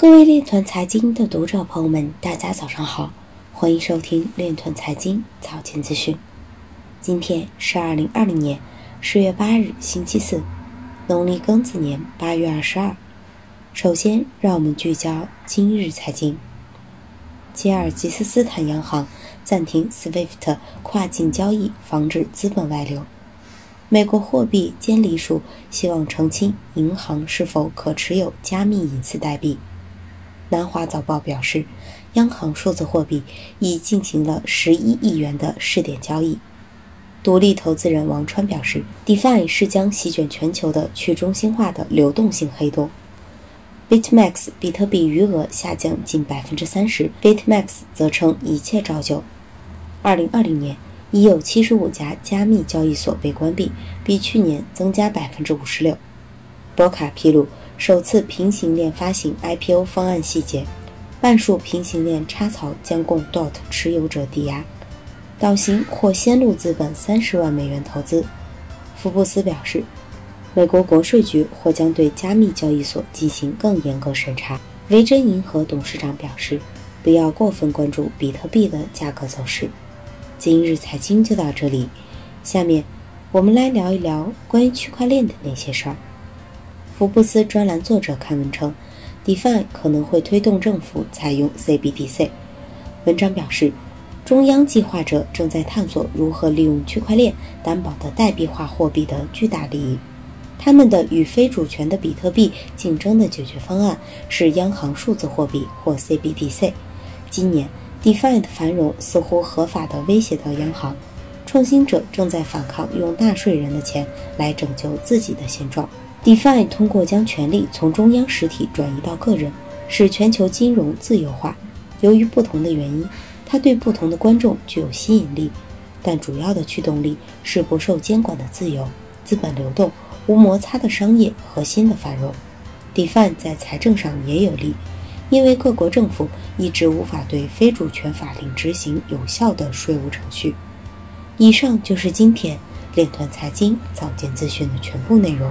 各位链团财经的读者朋友们，大家早上好，欢迎收听链团财经早间资讯。今天是二零二零年十月八日，星期四，农历庚子年八月二十二。首先，让我们聚焦今日财经。吉尔吉斯斯坦央行暂停 SWIFT 跨境交易，防止资本外流。美国货币监理署希望澄清银行是否可持有加密隐私代币。南华早报表示，央行数字货币已进行了十一亿元的试点交易。独立投资人王川表示，DeFi 是将席卷全球的去中心化的流动性黑洞。BitMax 比特币余额下降近百分之三十，BitMax 则称一切照旧。二零二零年已有七十五家加密交易所被关闭，比去年增加百分之五十六。博卡披露。首次平行链发行 IPO 方案细节，半数平行链插槽将供 DOT 持有者抵押。岛行或先路资本三十万美元投资。福布斯表示，美国国税局或将对加密交易所进行更严格审查。维珍银河董事长表示，不要过分关注比特币的价格走势。今日财经就到这里，下面我们来聊一聊关于区块链的那些事儿。福布斯专栏作者刊文称，DeFi 可能会推动政府采用 CBDC。文章表示，中央计划者正在探索如何利用区块链担保的代币化货币的巨大利益。他们的与非主权的比特币竞争的解决方案是央行数字货币或 CBDC。今年，DeFi 的繁荣似乎合法地威胁到央行。创新者正在反抗用纳税人的钱来拯救自己的现状。DeFi 通过将权力从中央实体转移到个人，使全球金融自由化。由于不同的原因，它对不同的观众具有吸引力，但主要的驱动力是不受监管的自由、资本流动、无摩擦的商业和新的繁荣。DeFi 在财政上也有利，因为各国政府一直无法对非主权法令执行有效的税务程序。以上就是今天链团财经早间资讯的全部内容。